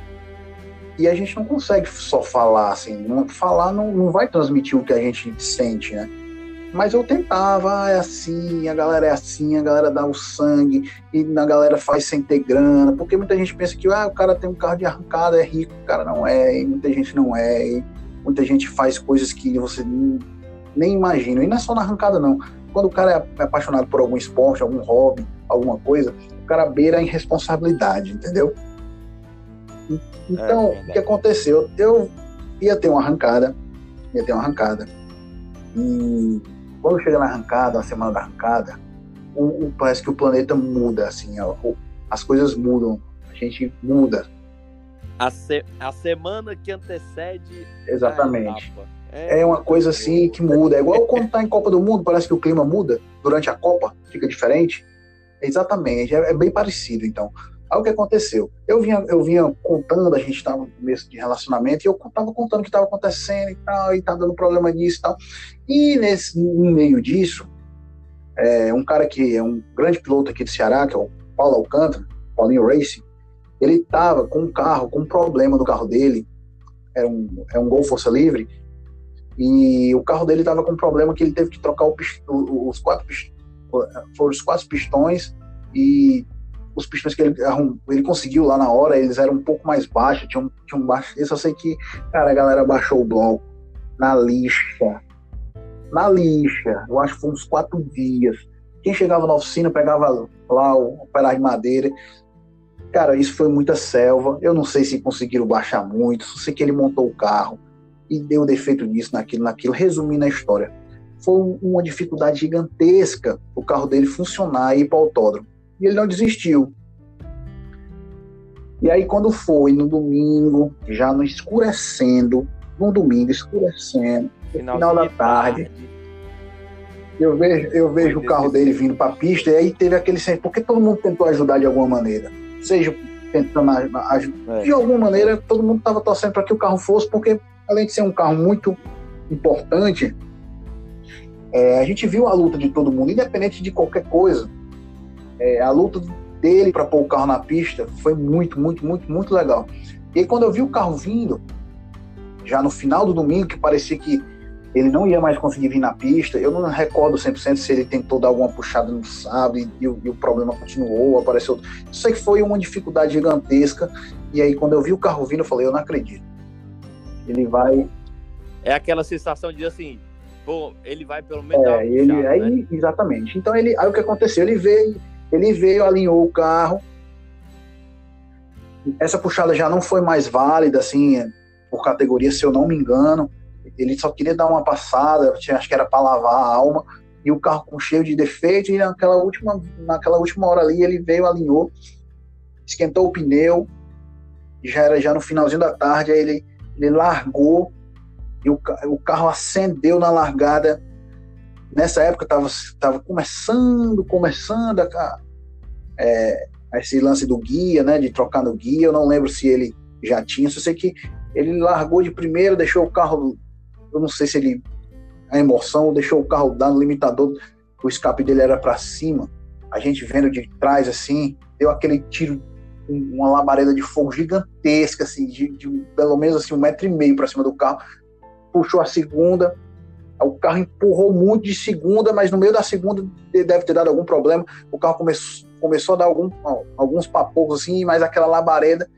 e a gente não consegue só falar, assim, não, falar não, não vai transmitir o que a gente sente, né? Mas eu tentava, ah, é assim, a galera é assim, a galera dá o sangue, e a galera faz sem ter grana, porque muita gente pensa que ah, o cara tem um carro de arrancada, é rico, o cara não é, e muita gente não é, e muita gente faz coisas que você nem imagina. E não é só na arrancada, não. Quando o cara é apaixonado por algum esporte, algum hobby, alguma coisa, o cara beira a irresponsabilidade, entendeu? Então, é o que aconteceu? Eu ia ter uma arrancada, ia ter uma arrancada, e quando chega na arrancada, na semana da arrancada, o, o, parece que o planeta muda, assim, as coisas mudam, a gente muda. A, se, a semana que antecede. Exatamente. É, é uma coisa assim que muda. É igual quando tá em Copa do Mundo, parece que o clima muda durante a Copa, fica diferente. Exatamente, é, é bem parecido, então. Aí o que aconteceu? Eu vinha, eu vinha contando, a gente estava no começo de relacionamento, e eu estava contando o que estava acontecendo e tal, e tá dando problema nisso e tal. E nesse, no meio disso, é, um cara que é um grande piloto aqui do Ceará, que é o Paulo Alcântara, Paulinho Racing, ele estava com um carro, com um problema no carro dele, era um, é um Gol Força Livre, E o carro dele estava com um problema que ele teve que trocar o, os quatro foram os quatro pistões e os pistões que ele, ele conseguiu lá na hora, eles eram um pouco mais baixos, tinham, tinham baixo. Eu só sei que, cara, a galera baixou o bloco na lixa. Na lixa. Eu acho que foi uns quatro dias. Quem chegava na oficina pegava lá o pedaço de madeira. Cara, isso foi muita selva. Eu não sei se conseguiram baixar muito. Só sei que ele montou o carro e deu defeito nisso, naquilo, naquilo. Resumindo a história, foi uma dificuldade gigantesca o carro dele funcionar e ir para o autódromo. E ele não desistiu. E aí, quando foi no domingo, já no escurecendo, no domingo, escurecendo, no final da tarde, tarde, eu vejo, eu vejo o carro dele vindo para a pista, e aí teve aquele sentimento, porque todo mundo tentou ajudar de alguma maneira. Seja tentando ajudar. É. De alguma maneira, todo mundo estava torcendo para que o carro fosse, porque além de ser um carro muito importante, é, a gente viu a luta de todo mundo, independente de qualquer coisa. É, a luta dele para pôr o carro na pista foi muito, muito, muito, muito legal. E aí, quando eu vi o carro vindo, já no final do domingo, que parecia que ele não ia mais conseguir vir na pista, eu não recordo 100% se ele tentou dar alguma puxada no sábado e, e, e o problema continuou, apareceu. Eu sei que foi uma dificuldade gigantesca. E aí, quando eu vi o carro vindo, eu falei: eu não acredito. Ele vai. É aquela sensação de assim, pô, ele vai pelo menos. É, ele, puxada, aí, né? exatamente. Então ele, aí o que aconteceu? Ele veio, ele veio, alinhou o carro. Essa puxada já não foi mais válida, assim, por categoria, se eu não me engano. Ele só queria dar uma passada, acho que era para lavar a alma. E o carro com cheio de defeito, e naquela última, naquela última hora ali ele veio, alinhou, esquentou o pneu, já era já no finalzinho da tarde, aí ele, ele largou e o, o carro acendeu na largada. Nessa época estava tava começando, começando a, é, esse lance do guia, né, de trocar no guia. Eu não lembro se ele já tinha, só sei que ele largou de primeiro, deixou o carro, eu não sei se ele a emoção deixou o carro dar no limitador, o escape dele era para cima. A gente vendo de trás assim, deu aquele tiro uma labareda de fogo gigantesca, assim, de, de, pelo menos assim, um metro e meio para cima do carro puxou a segunda, o carro empurrou muito de segunda, mas no meio da segunda deve ter dado algum problema. O carro começou, começou a dar algum, alguns papoucos assim, mas aquela labareda,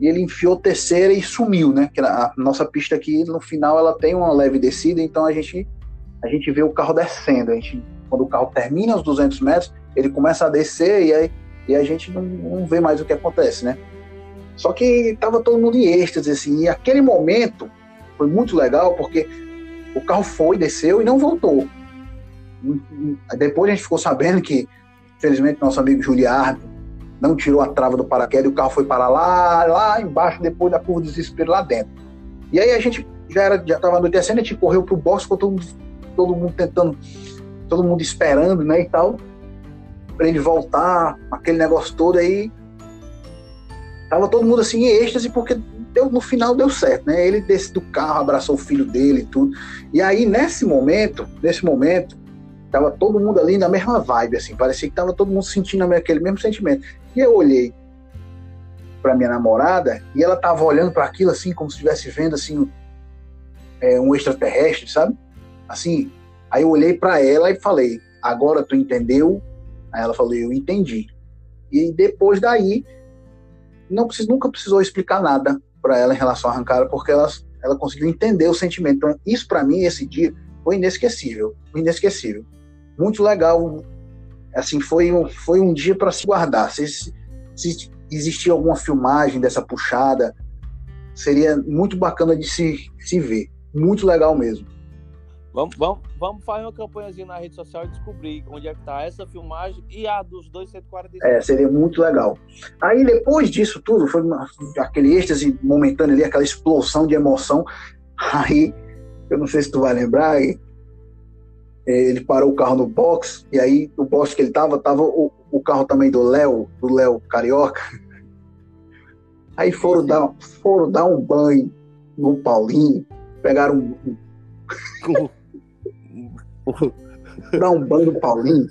e ele enfiou terceira e sumiu, né? Que a nossa pista aqui, no final, ela tem uma leve descida, então a gente, a gente vê o carro descendo. A gente, quando o carro termina os 200 metros, ele começa a descer e aí e a gente não, não vê mais o que acontece, né? Só que tava todo mundo em êxtase, assim, e aquele momento foi muito legal porque o carro foi, desceu e não voltou. Depois a gente ficou sabendo que, infelizmente, nosso amigo Juliardo não tirou a trava do paraquedas e o carro foi parar lá, lá embaixo, depois da curva do desespero lá dentro. E aí a gente já era, já estava anoitecendo, a gente correu pro box, ficou todo, todo mundo tentando, todo mundo esperando, né, e tal, para ele voltar, aquele negócio todo aí. Tava todo mundo assim em êxtase, porque deu, no final deu certo, né? Ele desce do carro, abraçou o filho dele e tudo. E aí, nesse momento, nesse momento, tava todo mundo ali na mesma vibe, assim, parecia que tava todo mundo sentindo aquele mesmo sentimento. E eu olhei para minha namorada e ela tava olhando para aquilo assim, como se estivesse vendo assim é, um extraterrestre, sabe? Assim, aí eu olhei para ela e falei: "Agora tu entendeu?" Aí ela falou: "Eu entendi." E depois daí não precisa, nunca precisou explicar nada para ela em relação à arrancada, porque ela, ela conseguiu entender o sentimento. Então, isso para mim, esse dia, foi inesquecível. Inesquecível. Muito legal. Assim, foi um, foi um dia para se guardar. Se, se existir alguma filmagem dessa puxada, seria muito bacana de se, se ver. Muito legal mesmo. Vamos, vamos, vamos fazer uma campanhazinha na rede social e descobrir onde é que tá essa filmagem e a dos dois 145. É, seria muito legal. Aí depois disso tudo, foi uma, aquele êxtase momentâneo ali, aquela explosão de emoção. Aí, eu não sei se tu vai lembrar, é, ele parou o carro no box, e aí o box que ele tava, tava o, o carro também do Léo, do Léo Carioca. Aí foram dar, foram dar um banho no Paulinho, pegaram um, dar um banho do Paulinho.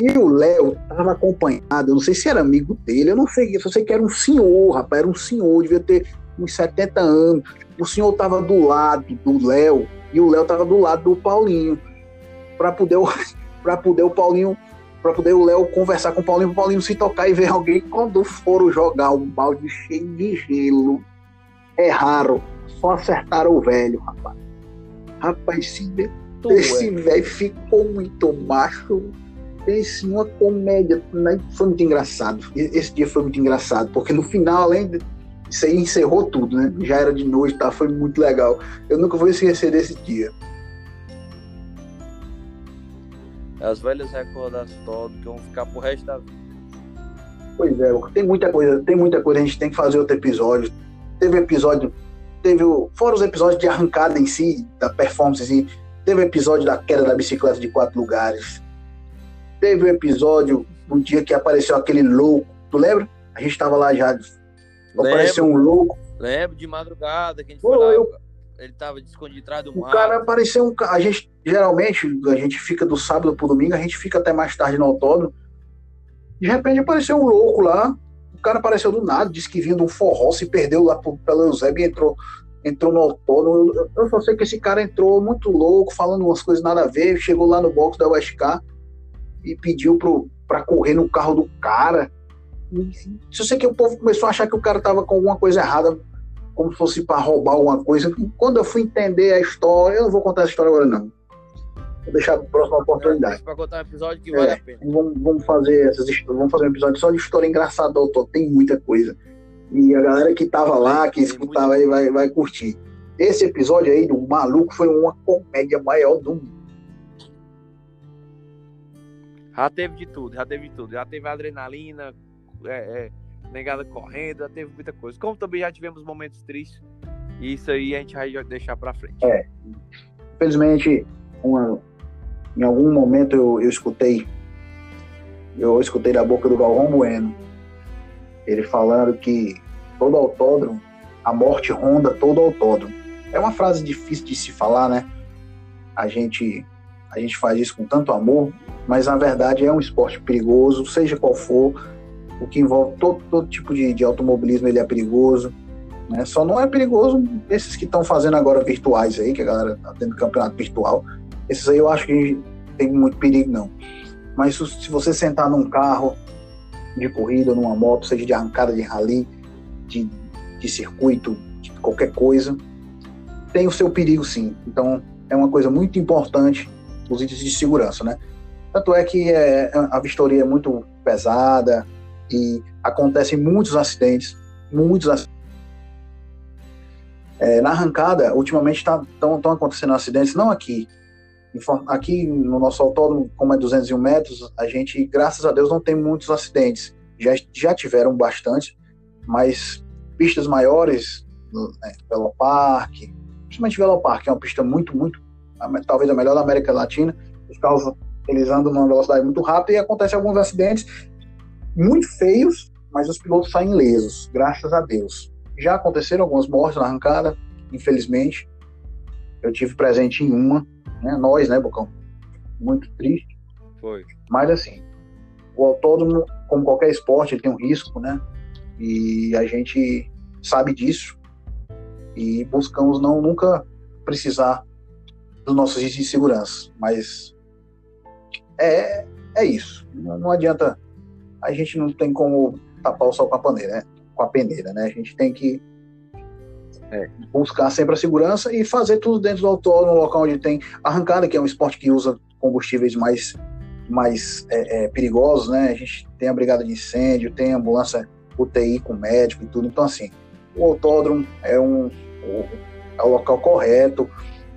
E o Léo estava acompanhado, eu não sei se era amigo dele, eu não sei, eu só sei que era um senhor, rapaz, era um senhor, devia ter uns 70 anos. O senhor estava do lado do Léo e o Léo estava do lado do Paulinho. Para poder, pra poder o Paulinho para poder o Léo conversar com o Paulinho, o Paulinho se tocar e ver alguém quando for jogar um balde cheio de gelo. É raro, só acertaram o velho, rapaz. Rapaz, esse, esse velho ficou muito macho. Fez uma comédia, né? foi muito engraçado. Esse dia foi muito engraçado, porque no final, além de isso aí encerrou tudo, né? Já era de noite, tá? Foi muito legal. Eu nunca vou esquecer desse dia. As velhas recordatórias que vão ficar pro resto da vida. Pois é, tem muita coisa, tem muita coisa, a gente tem que fazer outro episódio. Teve episódio, teve o, fora os episódios de arrancada em si, da performance em si, teve o episódio da queda da bicicleta de quatro lugares. Teve o episódio no dia que apareceu aquele louco, tu lembra? A gente tava lá já, apareceu um louco. Lembro de madrugada que a gente Pô, foi lá. Eu ele tava escondido atrás do mar. O cara apareceu um A gente, geralmente, a gente fica do sábado pro domingo, a gente fica até mais tarde no autódromo. De repente apareceu um louco lá. O cara apareceu do nada, disse que vinha de um forró, se perdeu lá pela Eusébio e entrou, entrou no autódromo. Eu, só sei que esse cara entrou muito louco, falando umas coisas nada a ver. Chegou lá no box da USK e pediu pro, pra correr no carro do cara. Eu sei que o povo começou a achar que o cara tava com alguma coisa errada como se fosse para roubar alguma coisa. Quando eu fui entender a história, eu não vou contar essa história agora, não. Vou deixar para a próxima oportunidade. Para contar um episódio que vale é, a pena. Vamos, vamos, fazer essas, vamos fazer um episódio só de história engraçada do autor. Tem muita coisa. E a galera que tava lá, que escutava aí, vai, vai curtir. Esse episódio aí do Maluco foi uma comédia maior do mundo. Já teve de tudo, já teve de tudo. Já teve adrenalina, é, é negada correndo, já teve muita coisa. Como também já tivemos momentos tristes, e isso aí a gente vai deixar para frente. É. Infelizmente, uma, em algum momento eu, eu escutei, eu escutei da boca do Galvão Bueno, ele falando que todo autódromo, a morte ronda todo autódromo. É uma frase difícil de se falar, né? A gente, a gente faz isso com tanto amor, mas na verdade é um esporte perigoso, seja qual for o que envolve todo, todo tipo de, de automobilismo ele é perigoso. Né? Só não é perigoso esses que estão fazendo agora virtuais aí, que a galera está tendo campeonato virtual. Esses aí eu acho que tem muito perigo, não. Mas se você sentar num carro de corrida, numa moto, seja de arrancada de rally, de, de circuito, de qualquer coisa, tem o seu perigo sim. Então é uma coisa muito importante os itens de segurança, né? Tanto é que é, a vistoria é muito pesada, e acontecem muitos acidentes, muitos acidentes. É, na arrancada, ultimamente estão tá, acontecendo acidentes, não aqui. Aqui no nosso autódromo, como é 201 metros, a gente, graças a Deus, não tem muitos acidentes. Já, já tiveram bastante, mas pistas maiores, né, Velo Parque, principalmente Velo Parque, é uma pista muito, muito, talvez a melhor da América Latina. Os carros eles andam numa velocidade muito rápida e acontecem alguns acidentes muito feios, mas os pilotos saem lesos, graças a Deus. Já aconteceram algumas mortes na arrancada, infelizmente. Eu tive presente em uma, né? Nós, né, Bocão? Muito triste. Foi. Mas assim, o autódromo, como qualquer esporte, ele tem um risco, né? E a gente sabe disso e buscamos não nunca precisar dos nossos itens de segurança. Mas é, é isso. Não, não adianta a gente não tem como tapar o sol com a paneira, né? com a peneira, né? A gente tem que é, buscar sempre a segurança e fazer tudo dentro do autódromo, no local onde tem arrancada, que é um esporte que usa combustíveis mais, mais é, é, perigosos, né? A gente tem a brigada de incêndio, tem a ambulância UTI com médico e tudo. Então, assim, o autódromo é um é o local correto,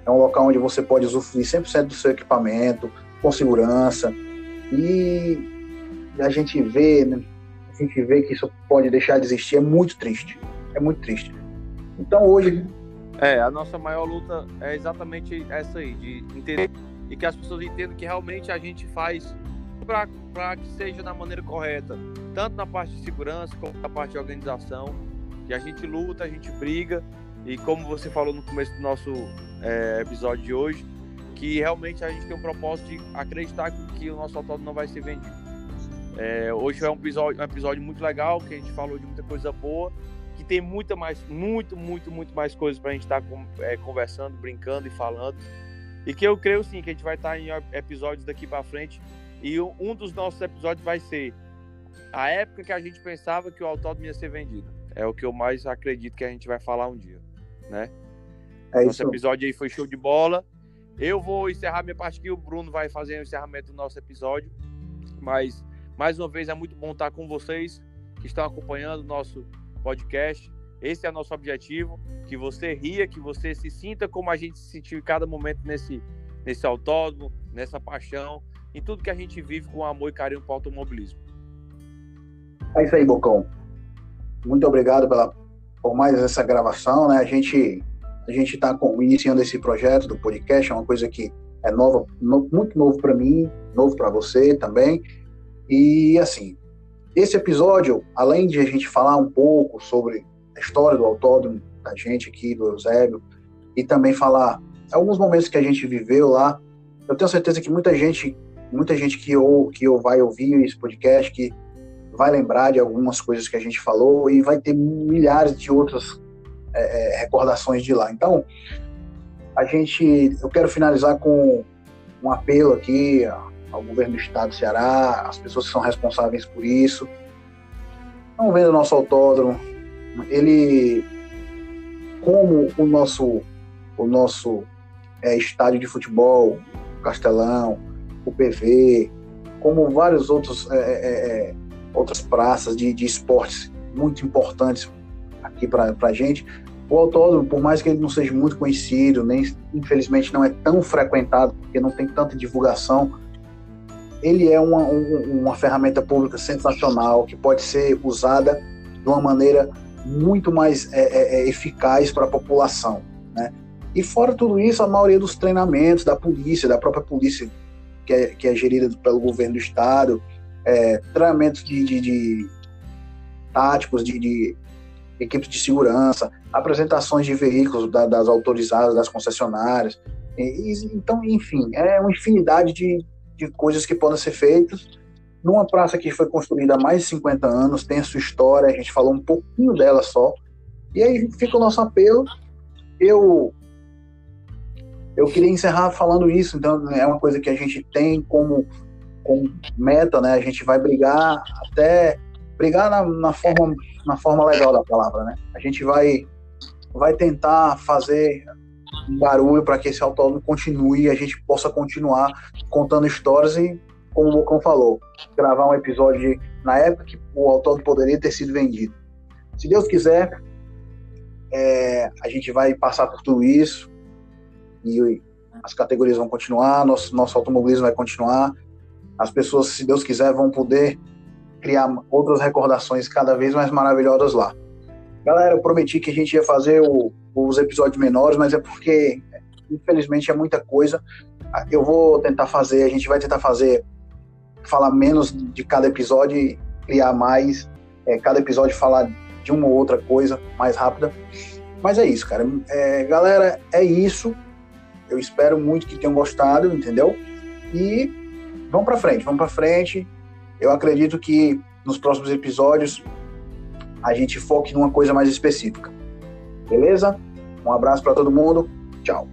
é um local onde você pode usufruir 100% do seu equipamento, com segurança. E a gente vê, né, a gente vê que isso pode deixar de existir, é muito triste. É muito triste. Então hoje. É, a nossa maior luta é exatamente essa aí, de entender e que as pessoas entendam que realmente a gente faz para que seja da maneira correta, tanto na parte de segurança como na parte de organização, que a gente luta, a gente briga e como você falou no começo do nosso é, episódio de hoje, que realmente a gente tem um propósito de acreditar que o nosso autódromo não vai ser vendido. É, hoje é um episódio, um episódio muito legal, que a gente falou de muita coisa boa, que tem muita mais, muito, muito, muito mais coisas para a gente estar tá, é, conversando, brincando e falando. E que eu creio sim que a gente vai estar tá em episódios daqui para frente. E um dos nossos episódios vai ser a época que a gente pensava que o autódromo ia ser vendido. É o que eu mais acredito que a gente vai falar um dia, né? É nosso episódio aí foi show de bola. Eu vou encerrar minha parte aqui, o Bruno vai fazer o encerramento do nosso episódio. Mas, mais uma vez, é muito bom estar com vocês que estão acompanhando o nosso podcast. Esse é o nosso objetivo, que você ria, que você se sinta como a gente se sentiu em cada momento nesse, nesse autódromo, nessa paixão, em tudo que a gente vive com amor e carinho para o automobilismo. É isso aí, Bocão. Muito obrigado pela, por mais essa gravação, né? A gente a gente está iniciando esse projeto do podcast, é uma coisa que é nova, no, muito novo para mim, novo para você também. E assim, esse episódio, além de a gente falar um pouco sobre a história do autódromo da gente aqui, do Eusébio, e também falar alguns momentos que a gente viveu lá, eu tenho certeza que muita gente, muita gente que, ou, que ou vai ouvir esse podcast, que vai lembrar de algumas coisas que a gente falou e vai ter milhares de outras é, é recordações de lá. Então, a gente, eu quero finalizar com um apelo aqui ao governo do estado do Ceará, às pessoas que são responsáveis por isso. Não vendo o nosso autódromo, ele, como o nosso, o nosso é, estádio de futebol, Castelão, o PV, como vários outros é, é, é, outras praças de, de esportes muito importantes aqui para a gente, o autódromo, por mais que ele não seja muito conhecido, nem infelizmente não é tão frequentado, porque não tem tanta divulgação, ele é uma, uma ferramenta pública sensacional que pode ser usada de uma maneira muito mais é, é, é eficaz para a população, né? E fora tudo isso, a maioria dos treinamentos da polícia, da própria polícia que é, que é gerida pelo governo do estado, é, treinamentos de, de, de táticos, de, de, equipes de segurança, apresentações de veículos da, das autorizadas, das concessionárias. Então, enfim, é uma infinidade de, de coisas que podem ser feitas numa praça que foi construída há mais de 50 anos, tem a sua história, a gente falou um pouquinho dela só. E aí fica o nosso apelo. Eu eu queria encerrar falando isso, então é uma coisa que a gente tem como, como meta, né? A gente vai brigar até brigar na, na forma na forma legal da palavra, né? A gente vai vai tentar fazer um barulho para que esse autódromo continue e a gente possa continuar contando histórias e, como o Bocão falou, gravar um episódio na época que o autódromo poderia ter sido vendido. Se Deus quiser, é, a gente vai passar por tudo isso e as categorias vão continuar, nosso, nosso automobilismo vai continuar, as pessoas, se Deus quiser, vão poder criar outras recordações cada vez mais maravilhosas lá. Galera, eu prometi que a gente ia fazer o, os episódios menores, mas é porque, infelizmente, é muita coisa. Eu vou tentar fazer, a gente vai tentar fazer, falar menos de cada episódio e criar mais. É, cada episódio falar de uma ou outra coisa mais rápida. Mas é isso, cara. É, galera, é isso. Eu espero muito que tenham gostado, entendeu? E vamos para frente, vamos para frente. Eu acredito que nos próximos episódios a gente foque numa coisa mais específica. Beleza? Um abraço para todo mundo. Tchau.